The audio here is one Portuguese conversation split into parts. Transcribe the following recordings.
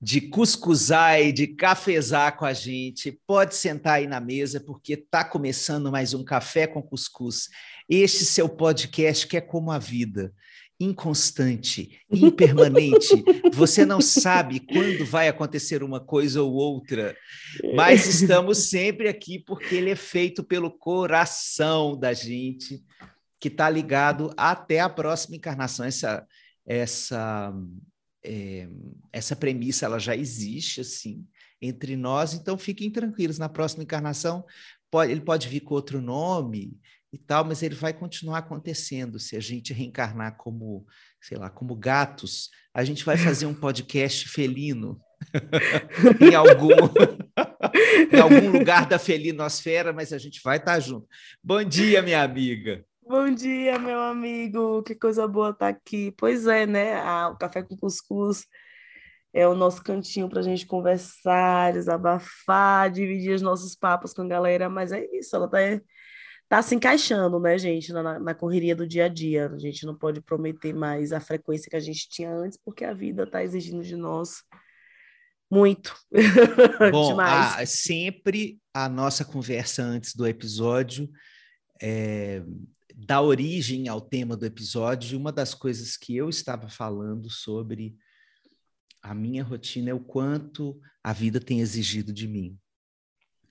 de cuscuzar e de cafezar com a gente, pode sentar aí na mesa, porque está começando mais um Café com Cuscuz. Este seu podcast que é como a vida, inconstante, impermanente. Você não sabe quando vai acontecer uma coisa ou outra, mas estamos sempre aqui porque ele é feito pelo coração da gente, que está ligado até a próxima encarnação. Essa, essa é, essa premissa ela já existe assim entre nós, então fiquem tranquilos. Na próxima encarnação, pode, ele pode vir com outro nome e tal, mas ele vai continuar acontecendo. Se a gente reencarnar como, sei lá, como gatos, a gente vai fazer um podcast felino em algum em algum lugar da felinosfera, mas a gente vai estar junto. Bom dia, minha amiga. Bom dia, meu amigo. Que coisa boa estar tá aqui. Pois é, né? Ah, o Café com Cuscuz é o nosso cantinho para a gente conversar, desabafar, dividir os nossos papos com a galera. Mas é isso, ela tá, tá se encaixando, né, gente, na, na correria do dia a dia. A gente não pode prometer mais a frequência que a gente tinha antes, porque a vida está exigindo de nós muito. Bom, a, sempre a nossa conversa antes do episódio é, dá origem ao tema do episódio, uma das coisas que eu estava falando sobre a minha rotina é o quanto a vida tem exigido de mim.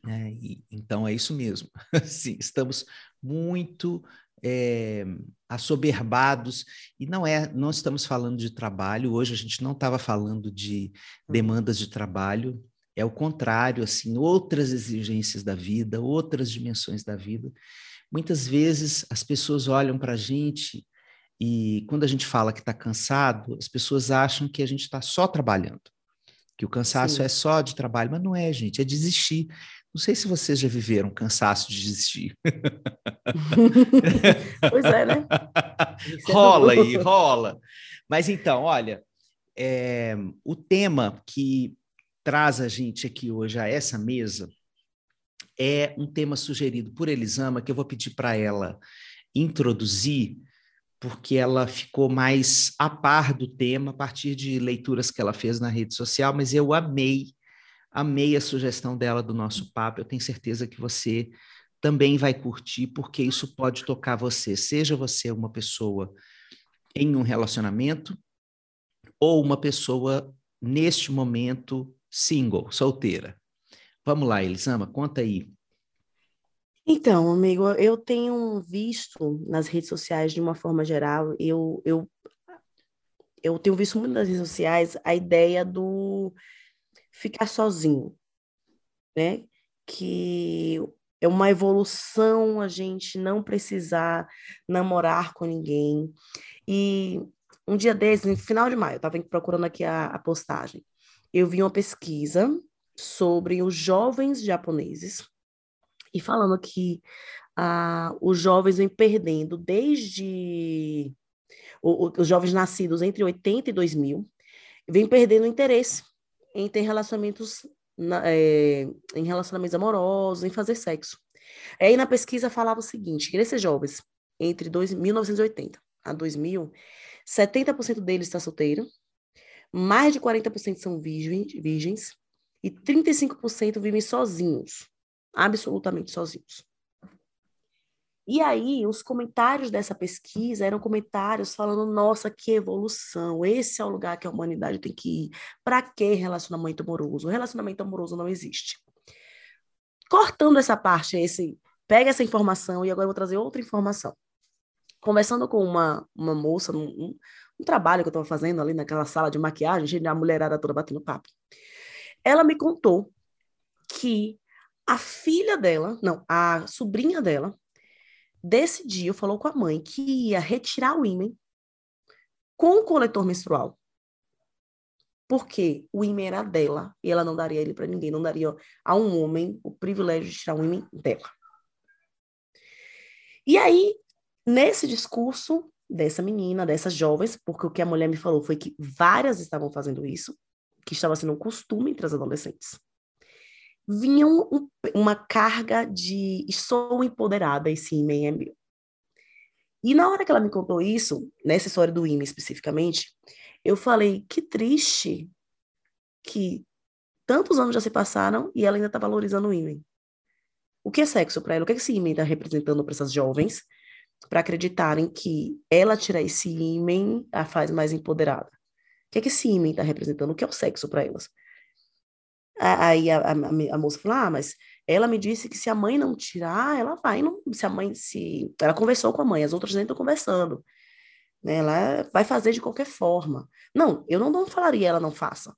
É, e, então é isso mesmo. Sim, estamos muito é, assoberbados e não é, não estamos falando de trabalho. Hoje a gente não estava falando de uhum. demandas de trabalho. É o contrário, assim, outras exigências da vida, outras dimensões da vida. Muitas vezes as pessoas olham para a gente e quando a gente fala que está cansado, as pessoas acham que a gente está só trabalhando, que o cansaço Sim. é só de trabalho, mas não é, gente, é desistir. Não sei se vocês já viveram cansaço de desistir. pois é, né? É rola aí, rola. Mas então, olha, é, o tema que traz a gente aqui hoje a essa mesa é um tema sugerido por Elisama, que eu vou pedir para ela introduzir, porque ela ficou mais a par do tema a partir de leituras que ela fez na rede social, mas eu amei, amei a sugestão dela do nosso papo. Eu tenho certeza que você também vai curtir, porque isso pode tocar você, seja você uma pessoa em um relacionamento ou uma pessoa neste momento single, solteira. Vamos lá, Elisama, conta aí. Então, amigo, eu tenho visto nas redes sociais, de uma forma geral, eu, eu, eu tenho visto muito nas redes sociais a ideia do ficar sozinho, né? Que é uma evolução a gente não precisar namorar com ninguém. E um dia desses, no final de maio, eu estava procurando aqui a, a postagem, eu vi uma pesquisa sobre os jovens japoneses e falando que ah, os jovens vêm perdendo desde o, o, os jovens nascidos entre 80 e 2000 vêm perdendo interesse em ter relacionamentos na, é, em relacionamentos amorosos, em fazer sexo. Aí na pesquisa falava o seguinte, que esses jovens entre dois, 1980 a 2000, 70% deles está solteiro, mais de 40% são virgens, virgens e 35% vivem sozinhos, absolutamente sozinhos. E aí, os comentários dessa pesquisa eram comentários falando: nossa, que evolução, esse é o lugar que a humanidade tem que ir. Para que relacionamento amoroso? O relacionamento amoroso não existe. Cortando essa parte, esse, pega essa informação e agora eu vou trazer outra informação. Conversando com uma, uma moça, num, um, um trabalho que eu estava fazendo ali naquela sala de maquiagem, a mulherada toda batendo papo. Ela me contou que a filha dela, não, a sobrinha dela, decidiu, falou com a mãe que ia retirar o ímã com o coletor menstrual. Porque o ímã era dela e ela não daria ele para ninguém, não daria a um homem o privilégio de tirar o ímã dela. E aí, nesse discurso dessa menina, dessas jovens, porque o que a mulher me falou foi que várias estavam fazendo isso, que estava sendo um costume entre as adolescentes, vinha um, uma carga de sou empoderada, esse ímã é meu. E na hora que ela me contou isso, nessa história do ímã especificamente, eu falei, que triste que tantos anos já se passaram e ela ainda está valorizando o ímã. O que é sexo para ela? O que, é que esse ímã está representando para essas jovens para acreditarem que ela tirar esse ímã a faz mais empoderada? O que é que esse ímã está representando? O que é o sexo para elas? Aí a, a, a, moça falou: Ah, mas ela me disse que se a mãe não tirar, ela vai. Não, se a mãe se. Ela conversou com a mãe, as outras nem estão conversando. Né? Ela vai fazer de qualquer forma. Não, eu não, não falaria ela não faça.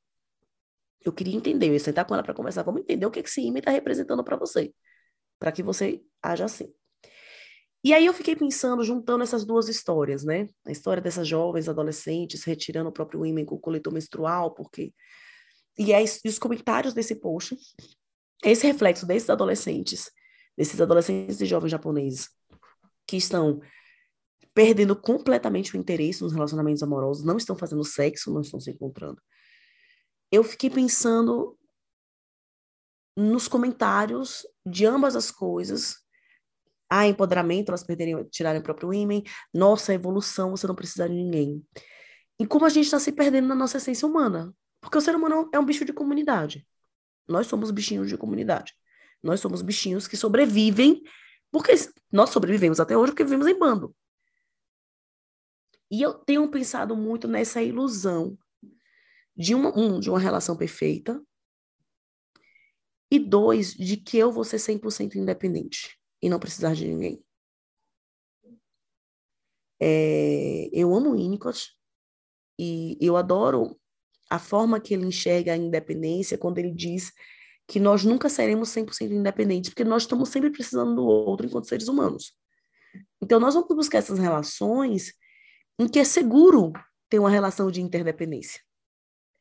Eu queria entender, eu ia sentar com ela para conversar. Vamos entender o que esse ímã está representando para você, para que você haja assim. E aí eu fiquei pensando, juntando essas duas histórias, né? A história dessas jovens adolescentes retirando o próprio ímã com o coletor menstrual, porque. E, aí, e os comentários desse post, esse reflexo desses adolescentes, desses adolescentes e jovens japoneses, que estão perdendo completamente o interesse nos relacionamentos amorosos, não estão fazendo sexo, não estão se encontrando. Eu fiquei pensando nos comentários de ambas as coisas. Ah, empoderamento, elas perderem, tirarem o próprio ímã. Nossa, evolução, você não precisa de ninguém. E como a gente está se perdendo na nossa essência humana. Porque o ser humano é um bicho de comunidade. Nós somos bichinhos de comunidade. Nós somos bichinhos que sobrevivem, porque nós sobrevivemos até hoje porque vivemos em bando. E eu tenho pensado muito nessa ilusão de uma, um, de uma relação perfeita, e dois, de que eu vou ser 100% independente e não precisar de ninguém. É, eu amo Winnicott e eu adoro a forma que ele enxerga a independência quando ele diz que nós nunca seremos 100% independentes, porque nós estamos sempre precisando do outro enquanto seres humanos. Então, nós vamos buscar essas relações em que é seguro ter uma relação de interdependência.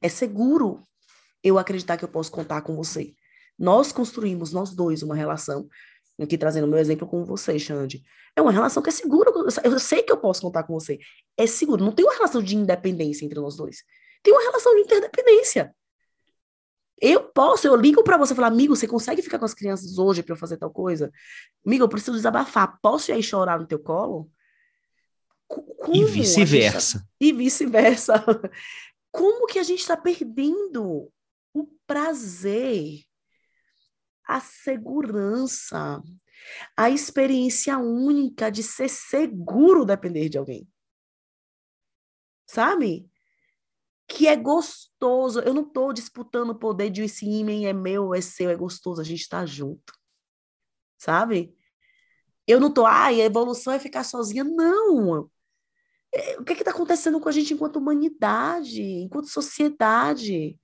É seguro eu acreditar que eu posso contar com você. Nós construímos, nós dois, uma relação, aqui trazendo o meu exemplo com você, Xande. É uma relação que é segura, eu sei que eu posso contar com você. É seguro, não tem uma relação de independência entre nós dois. Tem uma relação de interdependência. Eu posso, eu ligo para você e falar, amigo, você consegue ficar com as crianças hoje para eu fazer tal coisa? Amigo, eu preciso desabafar. Posso ir aí chorar no teu colo? Como e vice-versa. Tá... E vice-versa. Como que a gente está perdendo o prazer, a segurança, a experiência única de ser seguro depender de alguém? Sabe? Que é gostoso. Eu não estou disputando o poder de esse imen é meu, é seu, é gostoso. A gente está junto. Sabe? Eu não tô, ai, a evolução é ficar sozinha. Não. É, o que é está acontecendo com a gente enquanto humanidade, enquanto sociedade?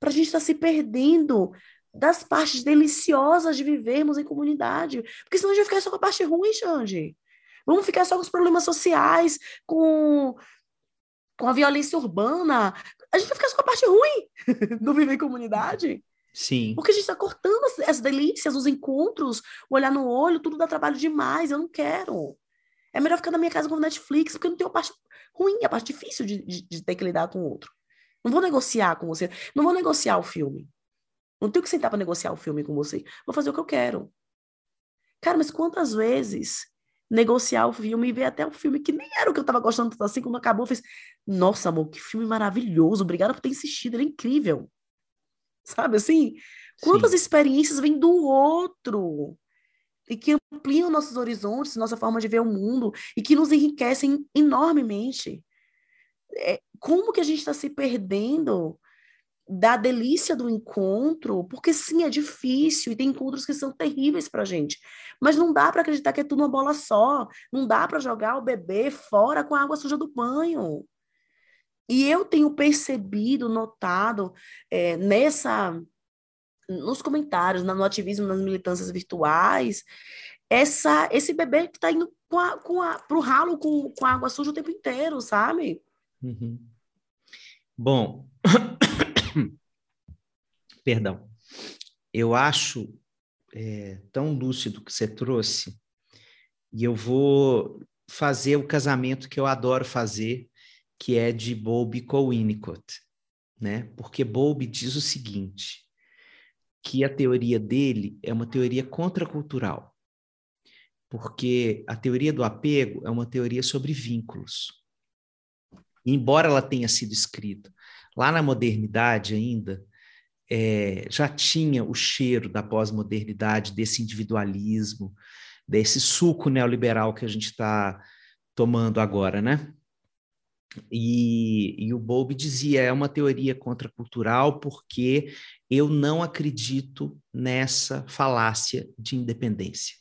Para a gente estar tá se perdendo das partes deliciosas de vivermos em comunidade. Porque senão a gente vai ficar só com a parte ruim, Xande. Vamos ficar só com os problemas sociais, com, com a violência urbana. A gente vai ficar só com a parte ruim do viver em comunidade. Sim. Porque a gente está cortando as, as delícias, os encontros, o olhar no olho, tudo dá trabalho demais. Eu não quero. É melhor ficar na minha casa com Netflix, porque não tem a parte ruim, a parte difícil de, de, de ter que lidar com o outro. Não vou negociar com você. Não vou negociar o filme. Não tenho que sentar para negociar o filme com você. Vou fazer o que eu quero. Cara, mas quantas vezes negociar o filme e ver até um filme que nem era o que eu estava gostando tanto assim, quando acabou, eu fiz, nossa, amor, que filme maravilhoso, obrigada por ter insistido, ele é incrível. Sabe assim? Quantas Sim. experiências vêm do outro? e que ampliam nossos horizontes, nossa forma de ver o mundo e que nos enriquecem enormemente. É, como que a gente está se perdendo da delícia do encontro? Porque sim, é difícil e tem encontros que são terríveis para a gente, mas não dá para acreditar que é tudo uma bola só, não dá para jogar o bebê fora com a água suja do banho. E eu tenho percebido, notado é, nessa nos comentários, no ativismo, nas militâncias virtuais, essa, esse bebê que está indo com a, com a, ralo com, com água suja o tempo inteiro, sabe? Uhum. Bom, perdão, eu acho é, tão lúcido que você trouxe, e eu vou fazer o casamento que eu adoro fazer, que é de Bowlby com Winnicott, né? Porque Bowlby diz o seguinte, que a teoria dele é uma teoria contracultural, porque a teoria do apego é uma teoria sobre vínculos. Embora ela tenha sido escrita lá na modernidade ainda, é, já tinha o cheiro da pós-modernidade, desse individualismo, desse suco neoliberal que a gente está tomando agora, né? E, e o Bowlby dizia, é uma teoria contracultural porque eu não acredito nessa falácia de independência.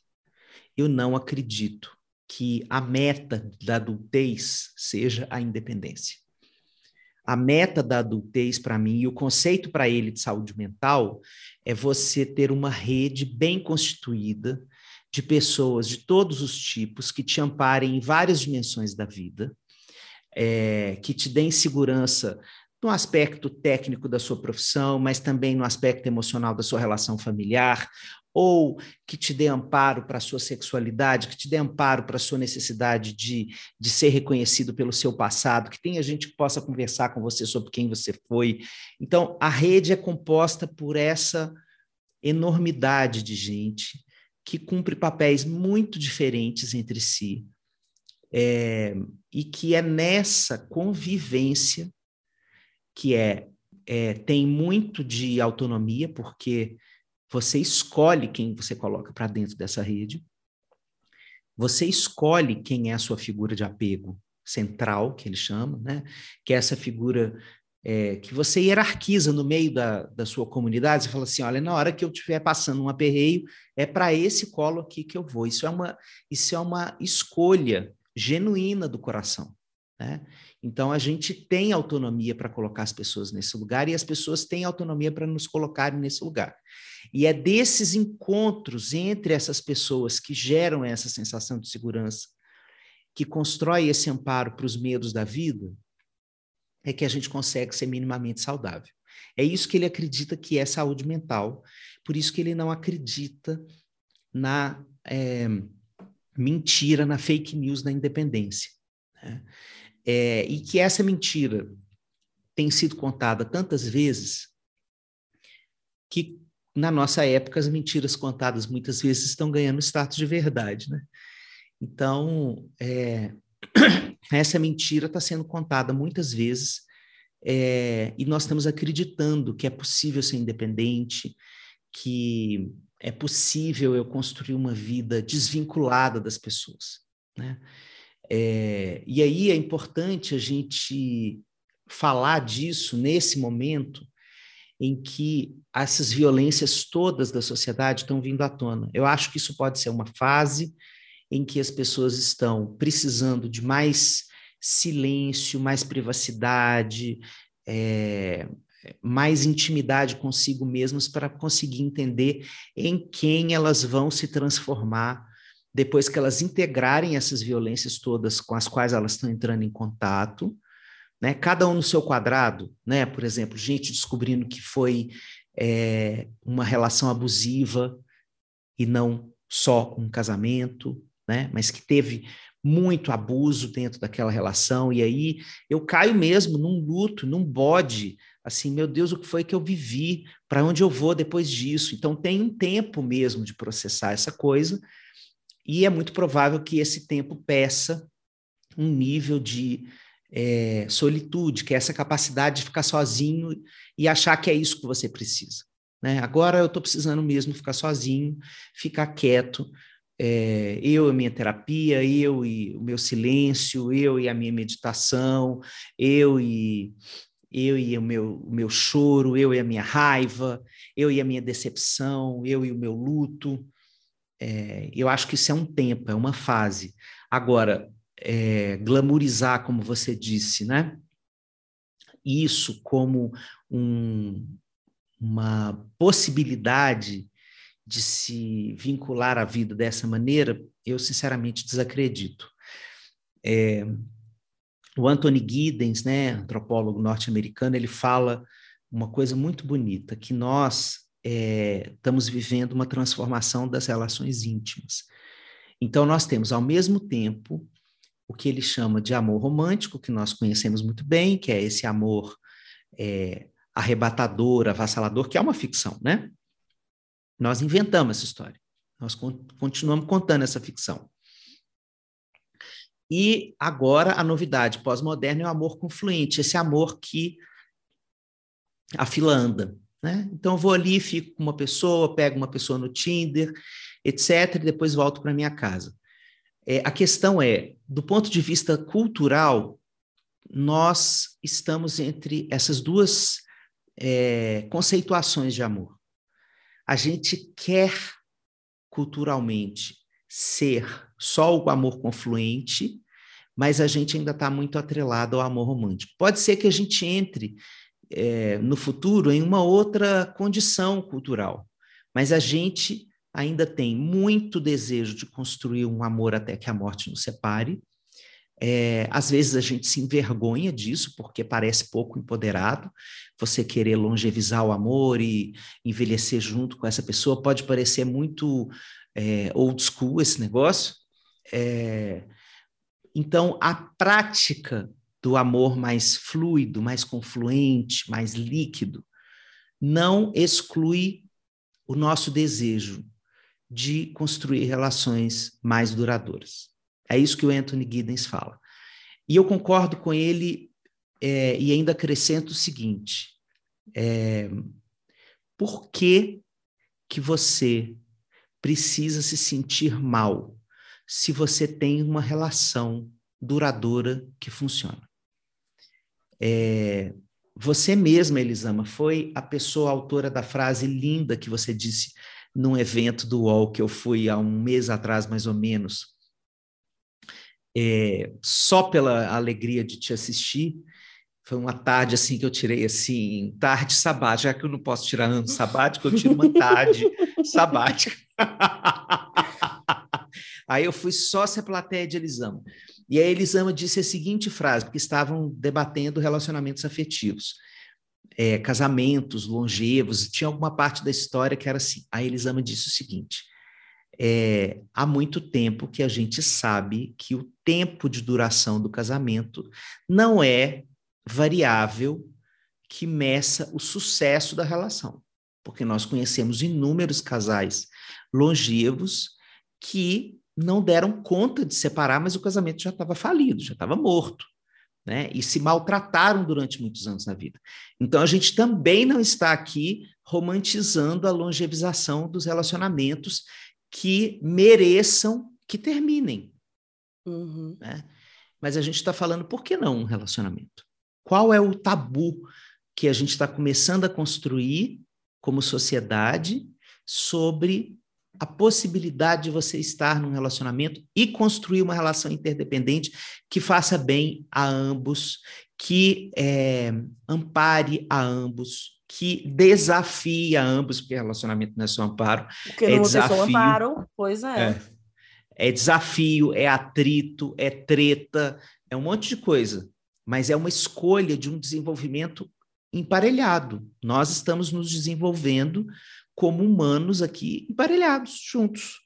Eu não acredito que a meta da adultez seja a independência. A meta da adultez, para mim, e o conceito para ele de saúde mental, é você ter uma rede bem constituída de pessoas de todos os tipos que te amparem em várias dimensões da vida, é, que te deem segurança no aspecto técnico da sua profissão, mas também no aspecto emocional da sua relação familiar, ou que te dê amparo para a sua sexualidade, que te dê amparo para a sua necessidade de, de ser reconhecido pelo seu passado, que tenha gente que possa conversar com você sobre quem você foi. Então, a rede é composta por essa enormidade de gente que cumpre papéis muito diferentes entre si, é, e que é nessa convivência que é, é tem muito de autonomia, porque você escolhe quem você coloca para dentro dessa rede, você escolhe quem é a sua figura de apego central, que ele chama, né? que é essa figura é, que você hierarquiza no meio da, da sua comunidade, você fala assim, olha, na hora que eu estiver passando um aperreio, é para esse colo aqui que eu vou. Isso é uma, isso é uma escolha genuína do coração. Né? Então, a gente tem autonomia para colocar as pessoas nesse lugar e as pessoas têm autonomia para nos colocarem nesse lugar. E é desses encontros entre essas pessoas que geram essa sensação de segurança, que constrói esse amparo para os medos da vida, é que a gente consegue ser minimamente saudável. É isso que ele acredita que é saúde mental, por isso que ele não acredita na é, mentira, na fake news da independência. Né? É, e que essa mentira tem sido contada tantas vezes que, na nossa época, as mentiras contadas muitas vezes estão ganhando status de verdade. Né? Então, é, essa mentira está sendo contada muitas vezes é, e nós estamos acreditando que é possível ser independente, que é possível eu construir uma vida desvinculada das pessoas. Né? É, e aí é importante a gente falar disso nesse momento em que essas violências todas da sociedade estão vindo à tona. Eu acho que isso pode ser uma fase em que as pessoas estão precisando de mais silêncio, mais privacidade, é, mais intimidade consigo mesmas para conseguir entender em quem elas vão se transformar depois que elas integrarem essas violências todas com as quais elas estão entrando em contato, né? Cada um no seu quadrado, né? Por exemplo, gente descobrindo que foi é, uma relação abusiva e não só um casamento, né? Mas que teve muito abuso dentro daquela relação e aí eu caio mesmo num luto, num bode, assim, meu Deus, o que foi que eu vivi? Para onde eu vou depois disso? Então tem um tempo mesmo de processar essa coisa e é muito provável que esse tempo peça um nível de é, solitude, que é essa capacidade de ficar sozinho e achar que é isso que você precisa. Né? Agora eu estou precisando mesmo ficar sozinho, ficar quieto, é, eu e minha terapia, eu e o meu silêncio, eu e a minha meditação, eu e eu e o meu, o meu choro, eu e a minha raiva, eu e a minha decepção, eu e o meu luto. É, eu acho que isso é um tempo, é uma fase. Agora, é, glamourizar, como você disse, né? Isso como um, uma possibilidade de se vincular à vida dessa maneira, eu sinceramente desacredito. É, o Anthony Giddens, né, antropólogo norte-americano, ele fala uma coisa muito bonita, que nós é, estamos vivendo uma transformação das relações íntimas. Então, nós temos, ao mesmo tempo, o que ele chama de amor romântico, que nós conhecemos muito bem, que é esse amor é, arrebatador, avassalador, que é uma ficção, né? Nós inventamos essa história. Nós continuamos contando essa ficção. E agora a novidade pós-moderna é o amor confluente, esse amor que a fila anda. Né? Então eu vou ali, fico com uma pessoa, pego uma pessoa no Tinder, etc., e depois volto para minha casa. É, a questão é, do ponto de vista cultural, nós estamos entre essas duas é, conceituações de amor. A gente quer culturalmente ser só o amor confluente, mas a gente ainda está muito atrelado ao amor romântico. Pode ser que a gente entre é, no futuro em uma outra condição cultural, mas a gente ainda tem muito desejo de construir um amor até que a morte nos separe. É, às vezes a gente se envergonha disso, porque parece pouco empoderado. Você querer longevizar o amor e envelhecer junto com essa pessoa pode parecer muito é, old school esse negócio. É, então, a prática do amor mais fluido, mais confluente, mais líquido, não exclui o nosso desejo de construir relações mais duradouras. É isso que o Anthony Giddens fala. E eu concordo com ele é, e ainda acrescento o seguinte: é, por que, que você precisa se sentir mal se você tem uma relação duradoura que funciona. É, você mesma, Elisama, foi a pessoa autora da frase linda que você disse num evento do UOL que eu fui há um mês atrás, mais ou menos. É, só pela alegria de te assistir, foi uma tarde assim que eu tirei assim, tarde sabática, já que eu não posso tirar ano sabático, eu tiro uma tarde sabática. Aí eu fui sócia plateia de Elisama. E a Elisama disse a seguinte frase, porque estavam debatendo relacionamentos afetivos, é, casamentos longevos, tinha alguma parte da história que era assim. A Elisama disse o seguinte: é, há muito tempo que a gente sabe que o tempo de duração do casamento não é variável que meça o sucesso da relação, porque nós conhecemos inúmeros casais longevos que não deram conta de separar, mas o casamento já estava falido, já estava morto. Né? E se maltrataram durante muitos anos na vida. Então a gente também não está aqui romantizando a longevização dos relacionamentos que mereçam que terminem. Uhum. Né? Mas a gente está falando por que não um relacionamento? Qual é o tabu que a gente está começando a construir como sociedade sobre a possibilidade de você estar num relacionamento e construir uma relação interdependente que faça bem a ambos, que é, ampare a ambos, que desafie a ambos, porque relacionamento não é só amparo, porque é desafio. amparo, pois é. é. É desafio, é atrito, é treta, é um monte de coisa, mas é uma escolha de um desenvolvimento emparelhado. Nós estamos nos desenvolvendo como humanos aqui emparelhados juntos.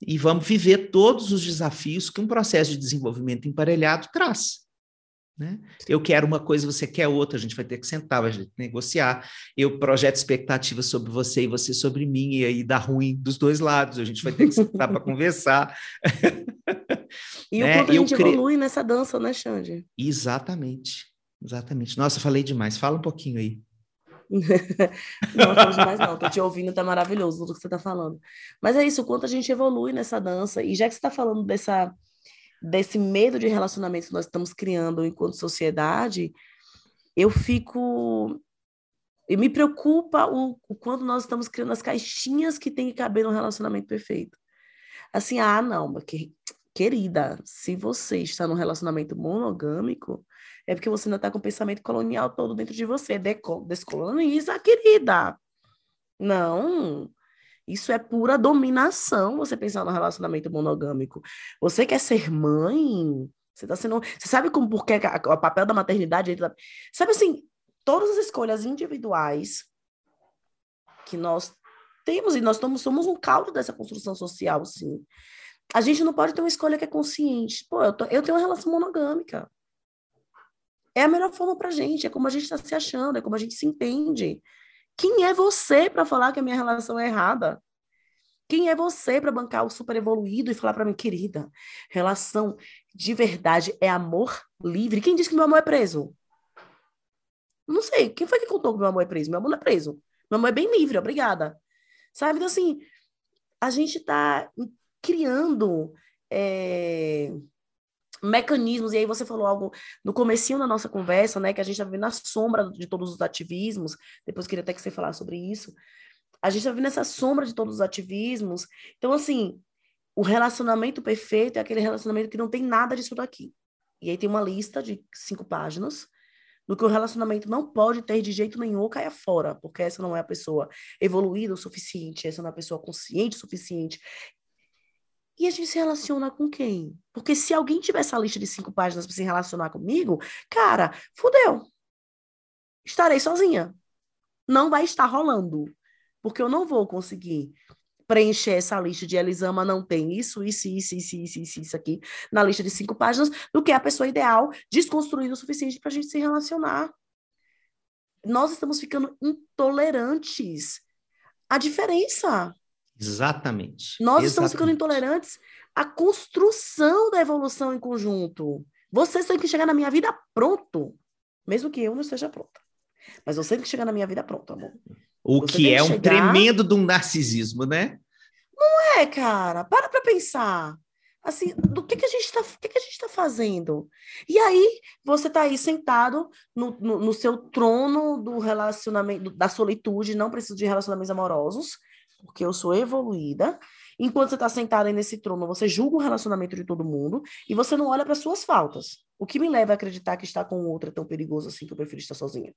E vamos viver todos os desafios que um processo de desenvolvimento emparelhado traz. Né? Eu quero uma coisa, você quer outra, a gente vai ter que sentar, vai ter que negociar. Eu projeto expectativas sobre você e você sobre mim, e aí dá ruim dos dois lados, a gente vai ter que sentar para conversar. E né? o quanto a gente cre... evolui nessa dança, né, Xande? Exatamente, exatamente. Nossa, falei demais, fala um pouquinho aí. não, não demais não, tô te ouvindo, tá maravilhoso tudo que você tá falando. Mas é isso, o quanto a gente evolui nessa dança, e já que você tá falando dessa, desse medo de relacionamento que nós estamos criando enquanto sociedade, eu fico... E me preocupa o, o quando nós estamos criando as caixinhas que tem que caber no relacionamento perfeito. Assim, ah, não, que, querida, se você está num relacionamento monogâmico, é porque você ainda está com o pensamento colonial todo dentro de você. descoloniza, querida. Não. Isso é pura dominação, você pensar no relacionamento monogâmico. Você quer ser mãe? Você tá sendo. Você sabe como porque o papel da maternidade. Sabe assim, todas as escolhas individuais que nós temos, e nós somos, somos um caldo dessa construção social, sim. A gente não pode ter uma escolha que é consciente. Pô, eu, tô, eu tenho uma relação monogâmica. É a melhor forma pra gente, é como a gente está se achando, é como a gente se entende. Quem é você para falar que a minha relação é errada? Quem é você para bancar o super evoluído e falar para mim, querida, relação de verdade é amor livre? Quem disse que meu amor é preso? Não sei. Quem foi que contou que meu amor é preso? Meu amor não é preso. Meu amor é bem livre, obrigada. Sabe? Então, assim, a gente está criando é, mecanismos, e aí você falou algo no comecinho da nossa conversa, né, que a gente está vivendo na sombra de todos os ativismos, depois queria até que você falasse sobre isso, a gente está vivendo essa sombra de todos os ativismos, então, assim, o relacionamento perfeito é aquele relacionamento que não tem nada disso daqui. E aí tem uma lista de cinco páginas do que o relacionamento não pode ter de jeito nenhum caia fora, porque essa não é a pessoa evoluída o suficiente, essa não é a pessoa consciente o suficiente. E a gente se relaciona com quem? Porque se alguém tiver essa lista de cinco páginas para se relacionar comigo, cara, fudeu. Estarei sozinha. Não vai estar rolando. Porque eu não vou conseguir preencher essa lista de Elisama não tem isso, isso, isso, isso, isso, isso, isso aqui, na lista de cinco páginas, do que a pessoa ideal, desconstruída o suficiente para a gente se relacionar. Nós estamos ficando intolerantes à diferença. Exatamente. Nós Exatamente. estamos ficando intolerantes à construção da evolução em conjunto. Vocês têm que chegar na minha vida pronto, mesmo que eu não esteja pronta. Mas você tem que chegar na minha vida pronto, amor. O você que é um chegar... tremendo de um narcisismo, né? Não é, cara. Para para pensar. Assim, do que, que a gente está que, que a gente tá fazendo? E aí, você está aí sentado no, no, no, seu trono do relacionamento, da solitude, não preciso de relacionamentos amorosos, porque eu sou evoluída. Enquanto você está sentado aí nesse trono, você julga o relacionamento de todo mundo e você não olha para suas faltas. O que me leva a acreditar que estar com outro é tão perigoso assim que eu prefiro estar sozinha?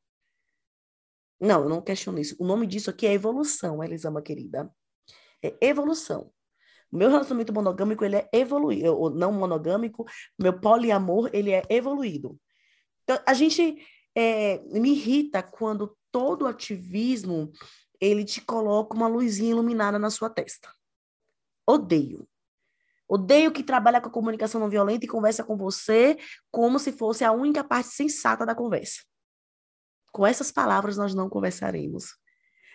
Não, eu não questiono isso. O nome disso aqui é evolução, Elisama querida. É evolução. Meu relacionamento monogâmico, ele é evoluído. Ou não monogâmico, meu poliamor, ele é evoluído. Então, a gente é, me irrita quando todo ativismo, ele te coloca uma luzinha iluminada na sua testa. Odeio. Odeio que trabalha com a comunicação não violenta e conversa com você como se fosse a única parte sensata da conversa. Com essas palavras nós não conversaremos.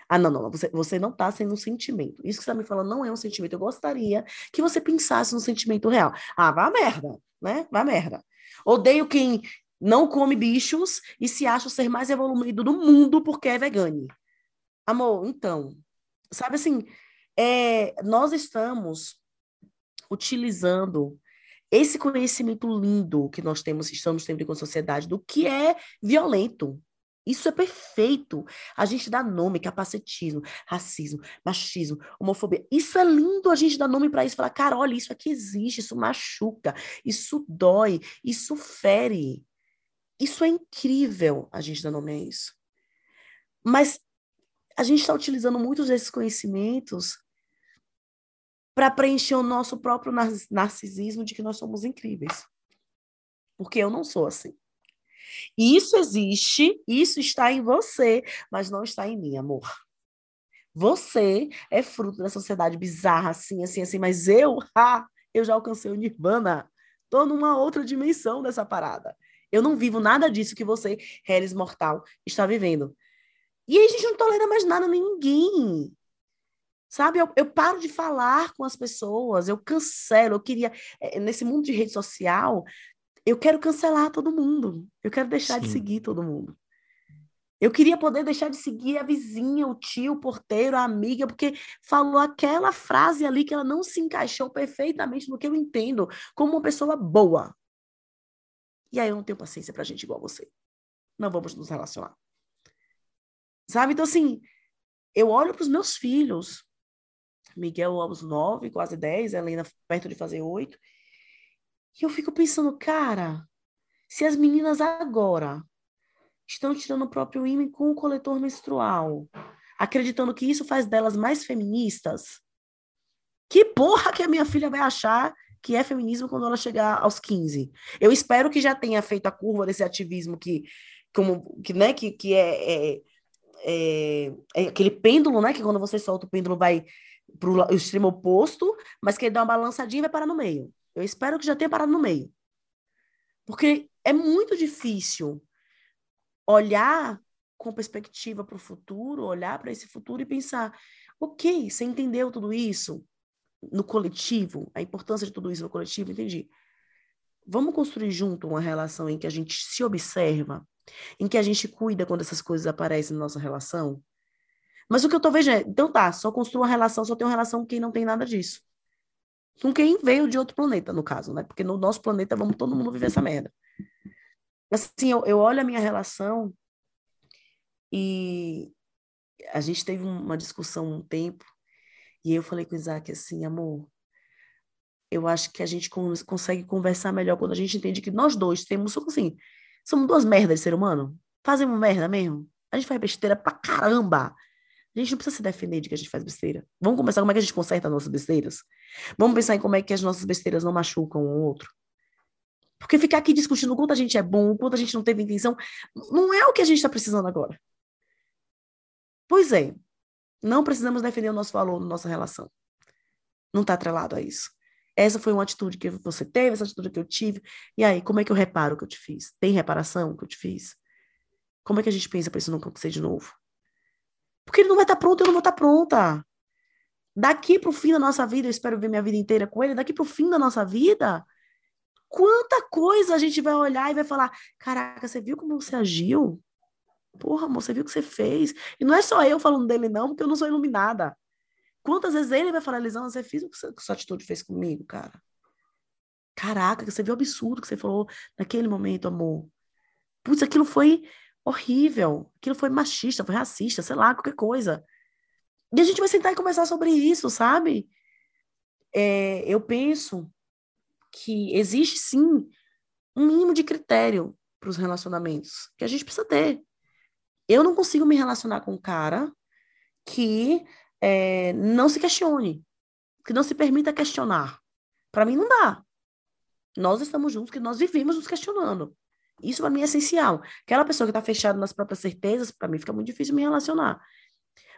Ah, não, não, não. Você, você não está sendo um sentimento. Isso que você está me falando não é um sentimento. Eu gostaria que você pensasse no sentimento real. Ah, vá merda, né? Vá merda. Odeio quem não come bichos e se acha o ser mais evoluído do mundo porque é vegane. Amor, então, sabe assim, é, nós estamos utilizando esse conhecimento lindo que nós temos, estamos tendo com a sociedade, do que é violento, isso é perfeito. A gente dá nome, capacitismo, racismo, machismo, homofobia. Isso é lindo a gente dar nome para isso. Falar, cara, olha, isso aqui existe, isso machuca, isso dói, isso fere. Isso é incrível a gente dar nome a isso. Mas a gente está utilizando muitos desses conhecimentos para preencher o nosso próprio narcisismo de que nós somos incríveis. Porque eu não sou assim. Isso existe, isso está em você, mas não está em mim, amor. Você é fruto da sociedade bizarra, assim, assim, assim, mas eu, ah, eu já alcancei o nirvana. Tô numa outra dimensão dessa parada. Eu não vivo nada disso que você, Hellis Mortal, está vivendo. E aí a gente não tolera mais nada nem ninguém. Sabe, eu, eu, paro de falar com as pessoas, eu cancelo, eu queria, é, nesse mundo de rede social, eu quero cancelar todo mundo. Eu quero deixar Sim. de seguir todo mundo. Eu queria poder deixar de seguir a vizinha, o tio, o porteiro, a amiga, porque falou aquela frase ali que ela não se encaixou perfeitamente no que eu entendo como uma pessoa boa. E aí eu não tenho paciência pra gente igual você. Não vamos nos relacionar. Sabe? Então, assim, eu olho para os meus filhos. Miguel aos nove, quase dez, Helena perto de fazer oito. E eu fico pensando, cara, se as meninas agora estão tirando o próprio ímã com o coletor menstrual, acreditando que isso faz delas mais feministas, que porra que a minha filha vai achar que é feminismo quando ela chegar aos 15. Eu espero que já tenha feito a curva desse ativismo que, como, que, né, que, que é, é, é, é aquele pêndulo, né, que quando você solta o pêndulo vai para o extremo oposto, mas que ele dá uma balançadinha e vai parar no meio. Eu espero que já tenha parado no meio. Porque é muito difícil olhar com perspectiva para o futuro, olhar para esse futuro e pensar: ok, você entendeu tudo isso no coletivo, a importância de tudo isso no coletivo, entendi. Vamos construir junto uma relação em que a gente se observa, em que a gente cuida quando essas coisas aparecem na nossa relação. Mas o que eu tô vendo é, então tá, só construa uma relação, só tem uma relação com quem não tem nada disso. Com quem veio de outro planeta, no caso, né? Porque no nosso planeta vamos todo mundo viver essa merda. Assim, eu, eu olho a minha relação e a gente teve uma discussão um tempo, e eu falei com o Isaac assim, amor, eu acho que a gente consegue conversar melhor quando a gente entende que nós dois temos, assim, somos duas merdas de ser humano. Fazemos merda mesmo. A gente faz besteira pra caramba. A gente não precisa se defender de que a gente faz besteira. Vamos começar como é que a gente conserta as nossas besteiras? Vamos pensar em como é que as nossas besteiras não machucam um outro. Porque ficar aqui discutindo o quanto a gente é bom, o quanto a gente não teve intenção, não é o que a gente está precisando agora. Pois é, não precisamos defender o nosso valor na nossa relação. Não está atrelado a isso. Essa foi uma atitude que você teve, essa atitude que eu tive. E aí, como é que eu reparo o que eu te fiz? Tem reparação que eu te fiz? Como é que a gente pensa para isso não acontecer de novo? Porque ele não vai estar tá pronto, eu não vou estar tá pronta. Daqui para o fim da nossa vida, eu espero ver minha vida inteira com ele, daqui para o fim da nossa vida, quanta coisa a gente vai olhar e vai falar: caraca, você viu como você agiu? Porra, amor, você viu o que você fez? E não é só eu falando dele, não, porque eu não sou iluminada. Quantas vezes ele vai falar, Elisão, você fez o que sua atitude fez comigo, cara? Caraca, você viu o absurdo que você falou naquele momento, amor. Putz, aquilo foi horrível. Aquilo foi machista, foi racista, sei lá, qualquer coisa. E a gente vai sentar e conversar sobre isso, sabe? É, eu penso que existe sim um mínimo de critério para os relacionamentos que a gente precisa ter. Eu não consigo me relacionar com um cara que é, não se questione, que não se permita questionar. Para mim não dá. Nós estamos juntos, que nós vivemos nos questionando. Isso para mim é essencial. Aquela pessoa que está fechada nas próprias certezas, para mim fica muito difícil me relacionar.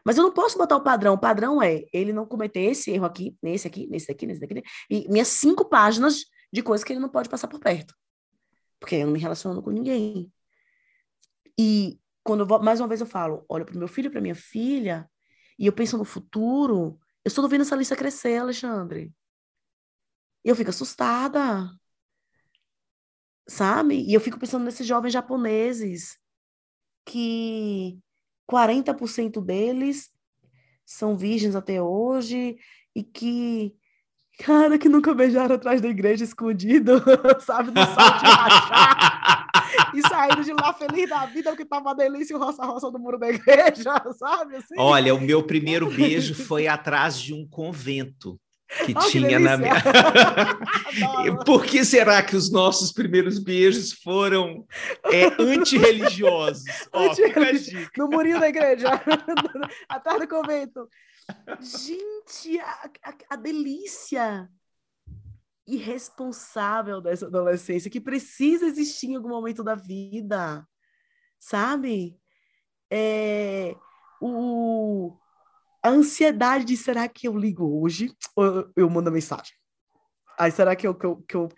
Mas eu não posso botar o padrão. O padrão é ele não cometer esse erro aqui, nesse aqui, nesse daqui, nesse daqui, e minhas cinco páginas de coisas que ele não pode passar por perto. Porque eu não me relaciono com ninguém. E quando eu, mais uma vez eu falo, olha para o meu filho, para minha filha, e eu penso no futuro, eu estou vendo essa lista crescer, Alexandre. E eu fico assustada. Sabe? E eu fico pensando nesses jovens japoneses que 40% deles são virgens até hoje e que cara que nunca beijaram atrás da igreja escondido, sabe, no salto de rachar, e saíram de lá feliz da vida, porque tava uma delícia o roça-roça do muro da igreja, sabe? Assim. Olha, o meu primeiro beijo foi atrás de um convento que oh, tinha que na minha. Por que será que os nossos primeiros beijos foram é, antirreligiosos? Anti no murinho da igreja, atrás do convento. Gente, a, a, a delícia irresponsável dessa adolescência que precisa existir em algum momento da vida, sabe? É, o, a ansiedade de será que eu ligo hoje ou eu, eu mando mensagem? Aí será que eu, que eu, que eu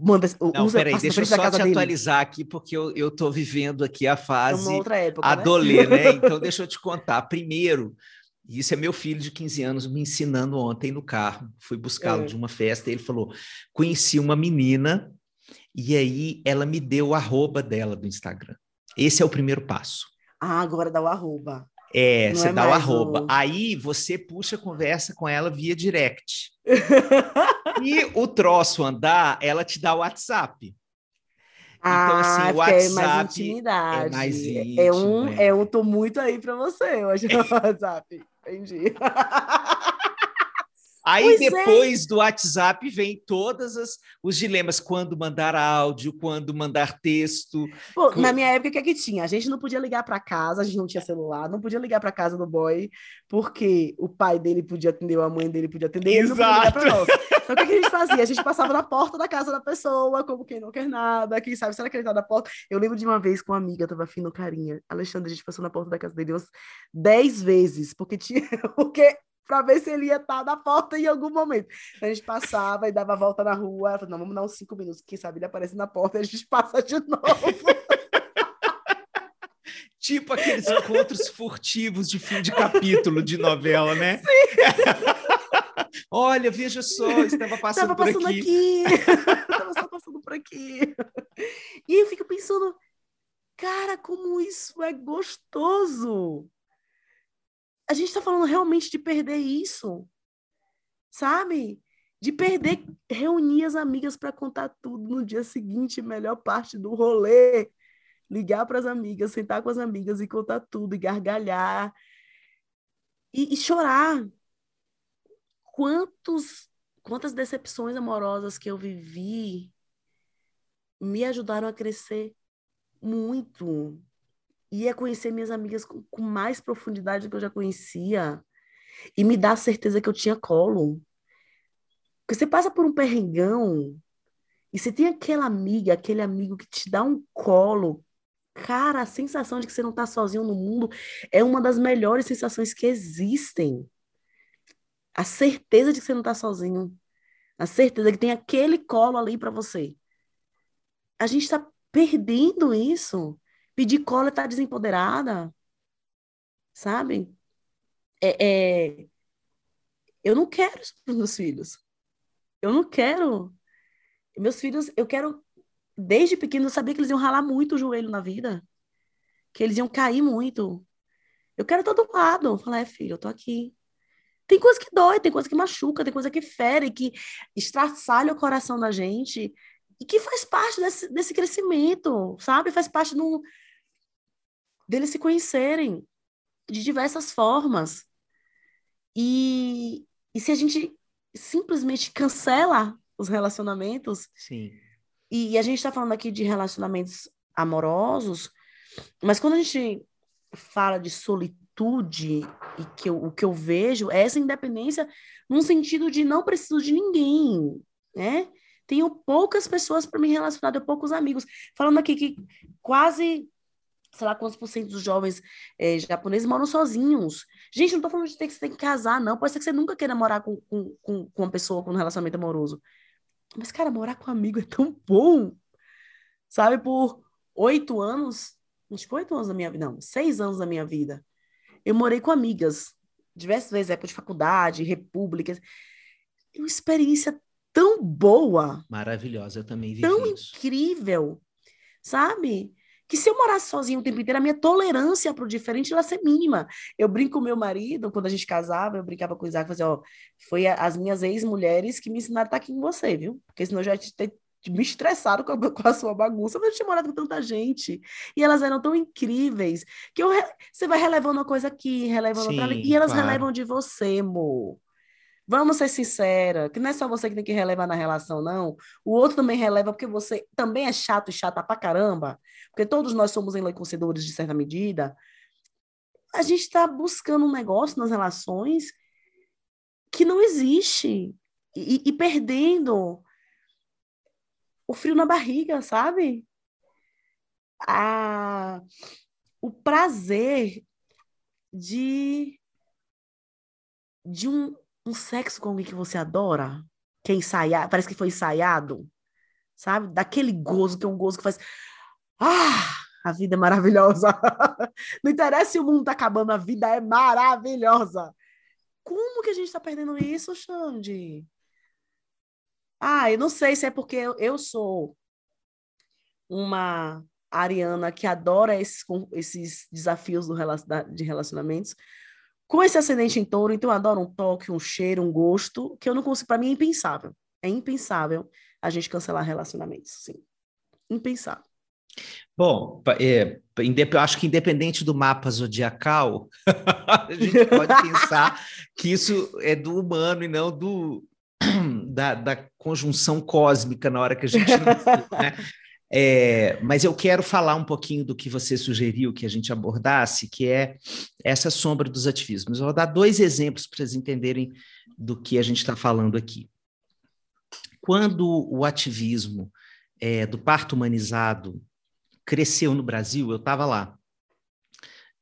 manda Não, usa, peraí, deixa eu só te dele. atualizar aqui, porque eu, eu tô vivendo aqui a fase época, adolê, né? né? Então deixa eu te contar. Primeiro, isso é meu filho de 15 anos me ensinando ontem no carro. Fui buscá-lo é. de uma festa e ele falou: conheci uma menina e aí ela me deu o arroba dela do Instagram. Esse é o primeiro passo. Ah, agora dá o arroba. É, Não você é dá o arroba. Aí você puxa a conversa com ela via direct. e o troço andar, ela te dá o WhatsApp. Então, assim, ah, o WhatsApp é mais intimidade. É mais íntimo, é um, é. é um, tô muito aí para você hoje no WhatsApp. Entendi. Aí pois é. depois é. do WhatsApp vem todos os dilemas, quando mandar áudio, quando mandar texto. Pô, Na minha época, o que, é que tinha? A gente não podia ligar para casa, a gente não tinha celular, não podia ligar para casa do boy, porque o pai dele podia atender, ou a mãe dele podia atender, Exato. ele não podia ligar para nós. Então, o que, que, a gente fazia? A gente passava na porta da casa da pessoa, como quem não quer nada, quem sabe, será que ele tá na porta? Eu lembro de uma vez com uma amiga, tava afim no carinha. Alexandre, a gente passou na porta da casa dele umas dez vezes, porque tinha. Porque para ver se ele ia estar tá na porta em algum momento. Então, a gente passava e dava a volta na rua. Ela falou, não, vamos dar uns cinco minutos, quem sabe ele aparece na porta e a gente passa de novo. tipo aqueles encontros furtivos de fim de capítulo de novela, né? Sim. Olha, veja só, estava passando, estava passando por aqui. aqui. estava só passando por aqui. E eu fico pensando, cara, como isso é gostoso a gente está falando realmente de perder isso, sabe? De perder, reunir as amigas para contar tudo no dia seguinte, melhor parte do rolê. Ligar para as amigas, sentar com as amigas e contar tudo, e gargalhar. E, e chorar. Quantos, quantas decepções amorosas que eu vivi me ajudaram a crescer muito, ia conhecer minhas amigas com, com mais profundidade do que eu já conhecia e me dar a certeza que eu tinha colo. Porque você passa por um perrengão e você tem aquela amiga, aquele amigo que te dá um colo. Cara, a sensação de que você não está sozinho no mundo é uma das melhores sensações que existem. A certeza de que você não está sozinho. A certeza que tem aquele colo ali para você. A gente está perdendo isso. Pedir cola tá desempoderada, sabe? É, é... Eu não quero isso para meus filhos. Eu não quero. Meus filhos, eu quero, desde pequeno, eu sabia que eles iam ralar muito o joelho na vida, que eles iam cair muito. Eu quero todo lado. Falar, é, filho, eu tô aqui. Tem coisa que dói, tem coisa que machuca, tem coisa que fere, que estraçalha o coração da gente e que faz parte desse, desse crescimento, sabe? Faz parte do, deles se conhecerem de diversas formas. E, e se a gente simplesmente cancela os relacionamentos. Sim. E, e a gente está falando aqui de relacionamentos amorosos, mas quando a gente fala de solitude e que eu, o que eu vejo é essa independência num sentido de não preciso de ninguém, né? Tenho poucas pessoas para me relacionar, tenho poucos amigos. Falando aqui que quase sei lá quantos por cento dos jovens é, japoneses moram sozinhos. Gente, não estou falando de ter que, ter que casar, não. Pode ser que você nunca queira morar com, com, com, com uma pessoa com um relacionamento amoroso. Mas, cara, morar com um amigo é tão bom. Sabe, por oito anos, acho que oito anos da minha vida, não, seis anos da minha vida, eu morei com amigas, diversas vezes, época de faculdade, repúblicas. Uma experiência tão boa. Maravilhosa, eu também vi Tão isso. incrível, sabe? que se eu morasse sozinho o tempo inteiro, a minha tolerância para o diferente ia ser mínima. Eu brinco com meu marido, quando a gente casava, eu brincava com o Isaac, fazia, ó, foi as minhas ex-mulheres que me ensinaram a estar aqui com você, viu? Porque senão eu já ia ter me estressado com a, com a, sua bagunça, mas eu tinha morado com tanta gente. E elas eram tão incríveis que eu, você vai relevando uma coisa aqui, relevando Sim, outra ali, e elas claro. relevam de você, amor. Vamos ser sincera, que não é só você que tem que relevar na relação, não. O outro também releva porque você também é chato e chata pra caramba, porque todos nós somos enlouquecedores de certa medida. A gente está buscando um negócio nas relações que não existe e, e perdendo o frio na barriga, sabe? A, o prazer de, de um, um sexo com alguém que você adora, que é ensaiado, parece que foi ensaiado, sabe? Daquele gozo, que é um gozo que faz. Ah! A vida é maravilhosa. Não interessa se o mundo tá acabando, a vida é maravilhosa. Como que a gente tá perdendo isso, Xande? Ah, eu não sei se é porque eu, eu sou uma ariana que adora esses, esses desafios do, de relacionamentos, com esse acidente em touro, então eu adoro um toque, um cheiro, um gosto, que eu não consigo, para mim é impensável. É impensável a gente cancelar relacionamentos, sim. Impensável. Bom, é, eu acho que independente do mapa zodiacal, a gente pode pensar que isso é do humano e não do da, da conjunção cósmica na hora que a gente né? É, mas eu quero falar um pouquinho do que você sugeriu que a gente abordasse, que é essa sombra dos ativismos. Eu vou dar dois exemplos para vocês entenderem do que a gente está falando aqui. Quando o ativismo é, do parto humanizado cresceu no Brasil, eu estava lá.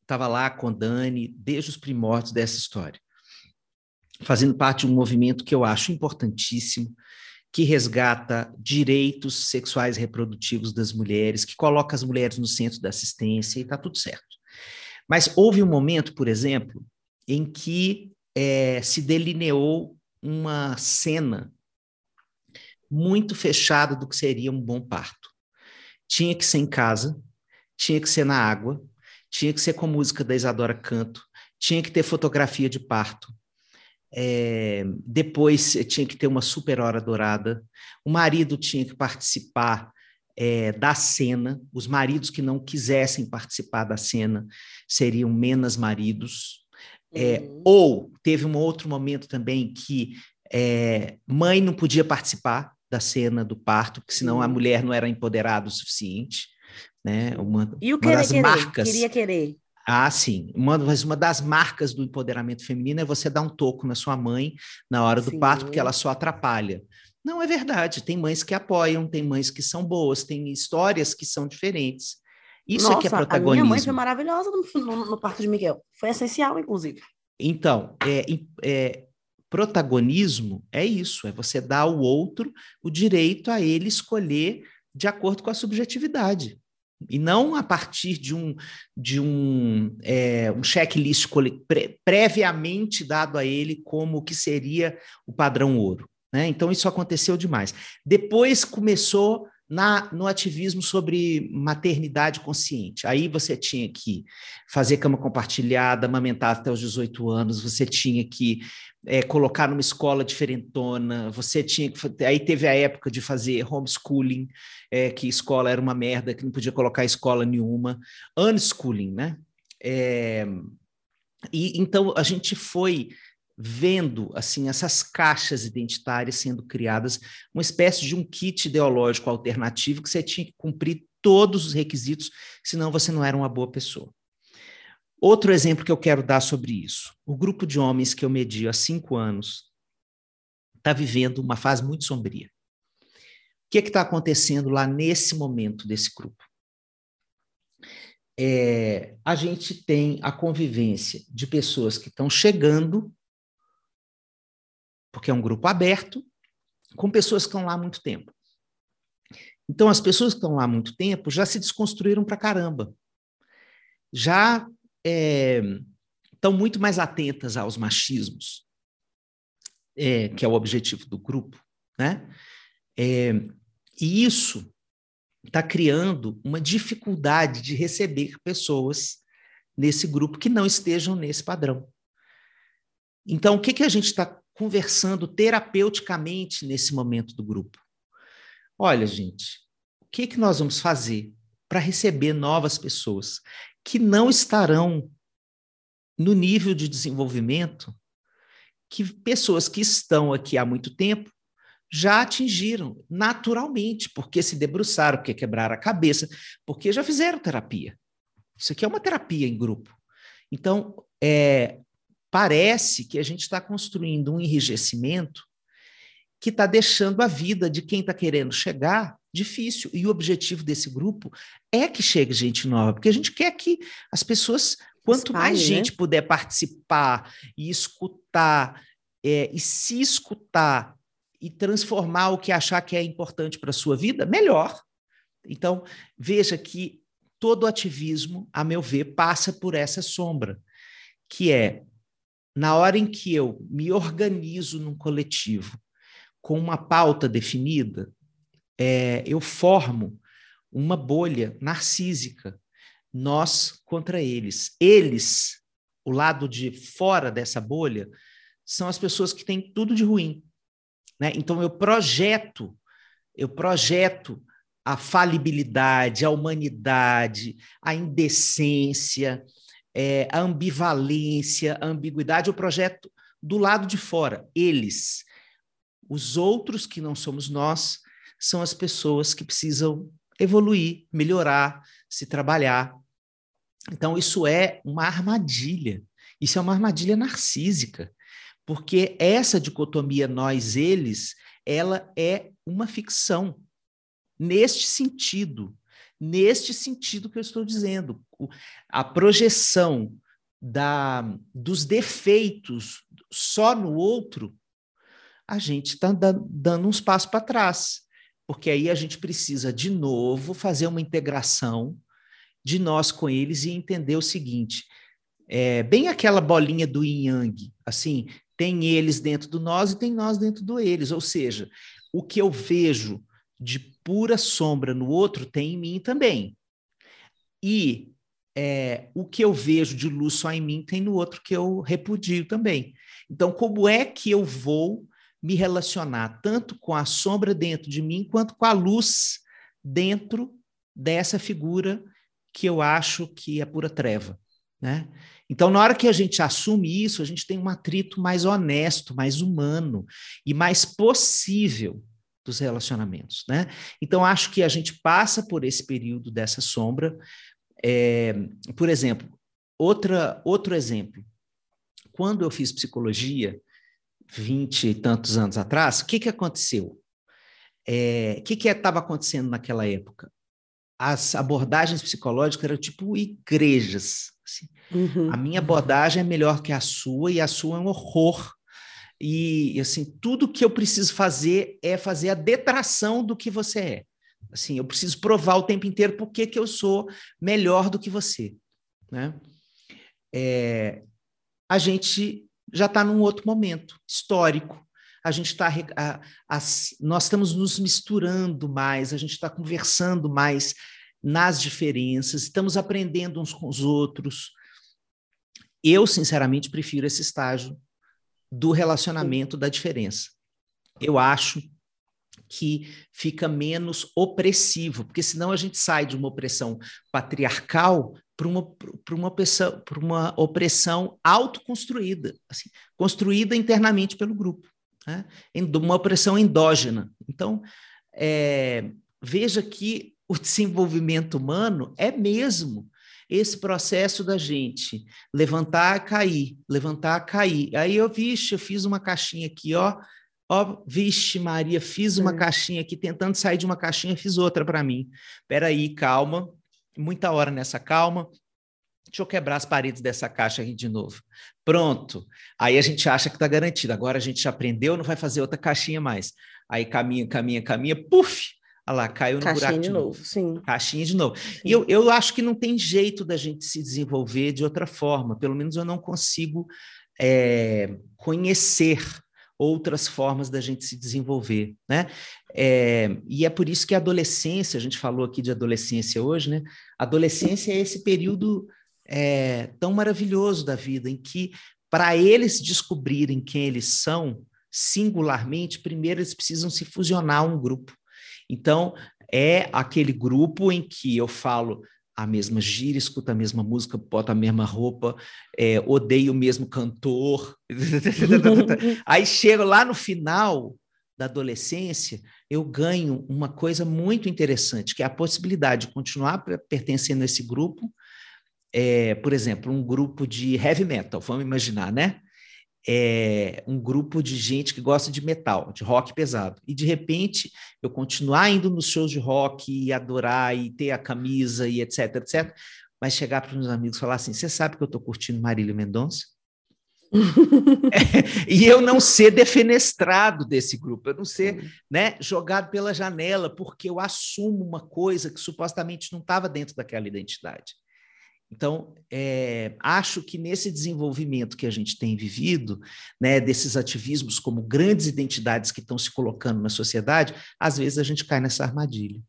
Estava lá com Dani desde os primórdios dessa história, fazendo parte de um movimento que eu acho importantíssimo, que resgata direitos sexuais e reprodutivos das mulheres, que coloca as mulheres no centro da assistência e está tudo certo. Mas houve um momento, por exemplo, em que é, se delineou uma cena muito fechada do que seria um bom parto. Tinha que ser em casa, tinha que ser na água, tinha que ser com música da Isadora Canto, tinha que ter fotografia de parto, é, depois tinha que ter uma super hora dourada. O marido tinha que participar é, da cena. Os maridos que não quisessem participar da cena seriam menos maridos. É, uhum. Ou teve um outro momento também que mãe não podia participar da cena do parto, porque senão uhum. a mulher não era empoderada o suficiente. Né? Uma, e o uma das querer, marcas. Queria querer. Ah, sim. Uma, mas uma das marcas do empoderamento feminino é você dar um toco na sua mãe na hora do sim. parto, porque ela só atrapalha. Não é verdade. Tem mães que apoiam, tem mães que são boas, tem histórias que são diferentes. Isso Nossa, é que é protagonismo. A minha mãe foi maravilhosa no, no, no parto de Miguel. Foi essencial, inclusive. Então, é, é, protagonismo é isso: é você dar ao outro o direito a ele escolher de acordo com a subjetividade e não a partir de um, de um, é, um checklist pre previamente dado a ele como o que seria o padrão ouro. Né? Então, isso aconteceu demais. Depois começou na, no ativismo sobre maternidade consciente. Aí você tinha que fazer cama compartilhada, amamentar até os 18 anos, você tinha que é, colocar numa escola diferentona, você tinha que. Aí teve a época de fazer homeschooling, é, que escola era uma merda, que não podia colocar escola nenhuma. Unschooling, né? É, e então a gente foi vendo assim essas caixas identitárias sendo criadas, uma espécie de um kit ideológico alternativo que você tinha que cumprir todos os requisitos, senão você não era uma boa pessoa. Outro exemplo que eu quero dar sobre isso: o grupo de homens que eu medi há cinco anos está vivendo uma fase muito sombria. O que é está acontecendo lá nesse momento desse grupo? É, a gente tem a convivência de pessoas que estão chegando porque é um grupo aberto, com pessoas que estão lá há muito tempo. Então, as pessoas que estão lá há muito tempo já se desconstruíram para caramba. Já é, estão muito mais atentas aos machismos, é, que é o objetivo do grupo. Né? É, e isso está criando uma dificuldade de receber pessoas nesse grupo que não estejam nesse padrão. Então, o que, que a gente está conversando terapeuticamente nesse momento do grupo. Olha, gente, o que, que nós vamos fazer para receber novas pessoas que não estarão no nível de desenvolvimento que pessoas que estão aqui há muito tempo já atingiram naturalmente, porque se debruçaram, porque quebraram a cabeça, porque já fizeram terapia. Isso aqui é uma terapia em grupo. Então, é, parece que a gente está construindo um enrijecimento que está deixando a vida de quem está querendo chegar difícil. E o objetivo desse grupo é que chegue gente nova, porque a gente quer que as pessoas, quanto mais né? gente puder participar e escutar, é, e se escutar e transformar o que achar que é importante para a sua vida, melhor. Então, veja que todo ativismo, a meu ver, passa por essa sombra, que é na hora em que eu me organizo num coletivo com uma pauta definida, é, eu formo uma bolha narcísica, nós contra eles. Eles, o lado de fora dessa bolha, são as pessoas que têm tudo de ruim. Né? Então eu projeto, eu projeto a falibilidade, a humanidade, a indecência, é, a ambivalência, a ambiguidade, o projeto do lado de fora, eles. Os outros que não somos nós são as pessoas que precisam evoluir, melhorar, se trabalhar. Então, isso é uma armadilha. Isso é uma armadilha narcísica, porque essa dicotomia nós-eles, ela é uma ficção. Neste sentido, neste sentido que eu estou dizendo, a projeção da, dos defeitos só no outro, a gente está dando uns passos para trás, porque aí a gente precisa de novo fazer uma integração de nós com eles e entender o seguinte: é bem aquela bolinha do yin yang, assim, tem eles dentro do nós e tem nós dentro do eles, ou seja, o que eu vejo de pura sombra no outro tem em mim também. E é, o que eu vejo de luz só em mim tem no outro que eu repudio também. Então, como é que eu vou me relacionar tanto com a sombra dentro de mim quanto com a luz dentro dessa figura que eu acho que é pura treva, né? Então, na hora que a gente assume isso, a gente tem um atrito mais honesto, mais humano e mais possível dos relacionamentos, né? Então, acho que a gente passa por esse período dessa sombra. É, por exemplo, outra, outro exemplo. Quando eu fiz psicologia, vinte e tantos anos atrás, o que, que aconteceu? É, o que estava acontecendo naquela época? As abordagens psicológicas eram tipo igrejas. Assim. Uhum. A minha abordagem é melhor que a sua e a sua é um horror. E, assim, tudo que eu preciso fazer é fazer a detração do que você é. Assim, eu preciso provar o tempo inteiro por que, eu sou melhor do que você. Né? É, a gente já está num outro momento histórico. A gente está, nós estamos nos misturando mais, a gente está conversando mais nas diferenças, estamos aprendendo uns com os outros. Eu, sinceramente, prefiro esse estágio do relacionamento da diferença. Eu acho que fica menos opressivo, porque senão a gente sai de uma opressão patriarcal para uma, uma, uma opressão autoconstruída, assim, construída internamente pelo grupo, né? uma opressão endógena. Então, é, veja que o desenvolvimento humano é mesmo esse processo da gente levantar, cair, levantar, cair. Aí eu, vixe, eu fiz uma caixinha aqui, ó. Ó, vixe, Maria, fiz uma é. caixinha aqui, tentando sair de uma caixinha, fiz outra para mim. Peraí, calma, muita hora nessa calma. Deixa eu quebrar as paredes dessa caixa aqui de novo. Pronto. Aí a gente acha que está garantido. Agora a gente já aprendeu, não vai fazer outra caixinha mais. Aí caminha, caminha, caminha, puf, Olha lá, caiu no Caixinha buraco de novo. novo. Sim. Caixinha de novo. Sim. E eu, eu acho que não tem jeito da gente se desenvolver de outra forma. Pelo menos eu não consigo é, conhecer outras formas da gente se desenvolver, né? É, e é por isso que a adolescência, a gente falou aqui de adolescência hoje, né? Adolescência é esse período é, tão maravilhoso da vida em que, para eles descobrirem quem eles são, singularmente, primeiro eles precisam se fusionar a um grupo. Então, é aquele grupo em que eu falo a mesma gíria, escuto a mesma música, boto a mesma roupa, é, odeio o mesmo cantor. Aí chego lá no final da adolescência, eu ganho uma coisa muito interessante, que é a possibilidade de continuar pertencendo a esse grupo. É, por exemplo, um grupo de heavy metal, vamos imaginar, né? É, um grupo de gente que gosta de metal, de rock pesado. E de repente eu continuar indo nos shows de rock e adorar e ter a camisa e etc, etc. Mas chegar para os meus amigos e falar assim: você sabe que eu estou curtindo Marília Mendonça? é, e eu não ser defenestrado desse grupo, eu não ser né, jogado pela janela, porque eu assumo uma coisa que supostamente não estava dentro daquela identidade. Então, é, acho que nesse desenvolvimento que a gente tem vivido, né, desses ativismos como grandes identidades que estão se colocando na sociedade, às vezes a gente cai nessa armadilha.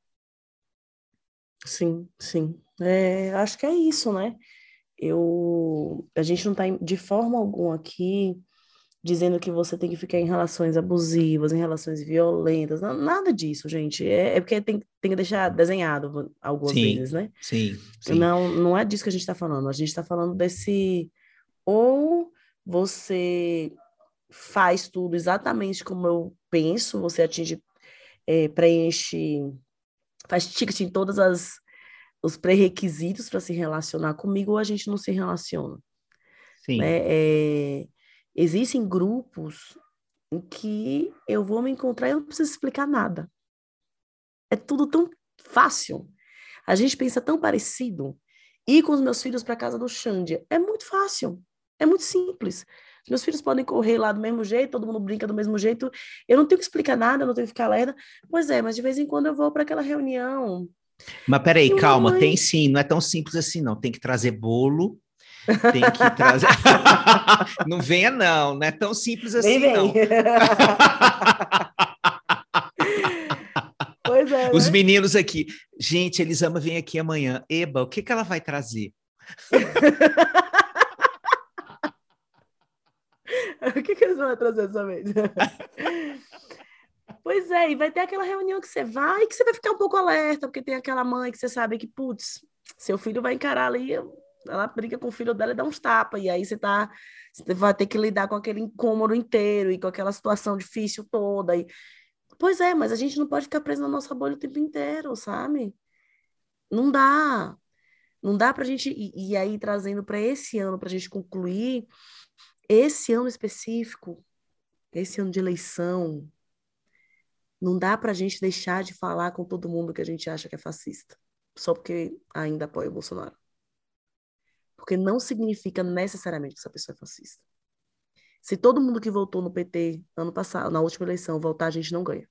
Sim, sim. É, acho que é isso, né? Eu, a gente não está de forma alguma aqui dizendo que você tem que ficar em relações abusivas, em relações violentas, nada disso, gente. É, é porque tem, tem que deixar desenhado algumas sim, vezes, né? Sim, sim. Não, não é disso que a gente está falando. A gente está falando desse ou você faz tudo exatamente como eu penso, você atinge, é, preenche, faz ticket em todas as os pré-requisitos para se relacionar comigo, ou a gente não se relaciona. Sim. Né? É, existem grupos em que eu vou me encontrar e eu não preciso explicar nada. É tudo tão fácil. A gente pensa tão parecido. Ir com os meus filhos para casa do Xande é muito fácil. É muito simples. Meus filhos podem correr lá do mesmo jeito, todo mundo brinca do mesmo jeito. Eu não tenho que explicar nada, eu não tenho que ficar lerda. Pois é, mas de vez em quando eu vou para aquela reunião. Mas peraí, calma, mãe... tem sim, não é tão simples assim, não. Tem que trazer bolo, tem que trazer. não venha, não, não é tão simples assim, vem, vem. não. pois é. Os né? meninos aqui. Gente, Elisama vem aqui amanhã. Eba, o que, que ela vai trazer? o que, que eles vão trazer dessa vez? pois é, e vai ter aquela reunião que você vai, que você vai ficar um pouco alerta, porque tem aquela mãe que você sabe que, putz, seu filho vai encarar ali, ela briga com o filho dela e dá uns tapas, e aí você tá, você vai ter que lidar com aquele incômodo inteiro e com aquela situação difícil toda. E... Pois é, mas a gente não pode ficar preso na nossa bolha o tempo inteiro, sabe? Não dá. Não dá pra gente. E, aí, trazendo para esse ano, pra gente concluir, esse ano específico, esse ano de eleição, não dá para a gente deixar de falar com todo mundo que a gente acha que é fascista, só porque ainda apoia o Bolsonaro. Porque não significa necessariamente que essa pessoa é fascista. Se todo mundo que votou no PT ano passado, na última eleição, votar, a gente não ganha.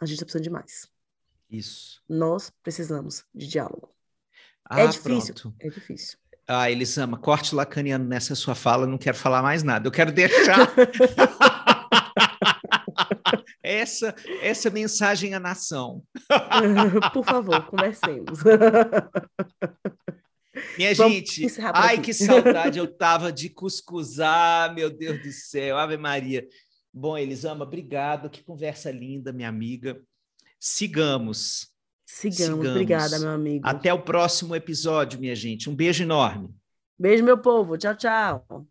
A gente está precisando de mais. Isso. Nós precisamos de diálogo. Ah, é difícil? Pronto. É difícil. Ah, Elisama, corte lacaniano nessa sua fala, não quero falar mais nada. Eu quero deixar essa essa mensagem à nação. Por favor, conversemos. Minha Vamos gente, ai aqui. que saudade eu tava de cuscuzar, meu Deus do céu, Ave Maria. Bom, Elisama, obrigado, que conversa linda, minha amiga. Sigamos. Sigamos. Sigamos. Obrigada, meu amigo. Até o próximo episódio, minha gente. Um beijo enorme. Beijo, meu povo. Tchau, tchau.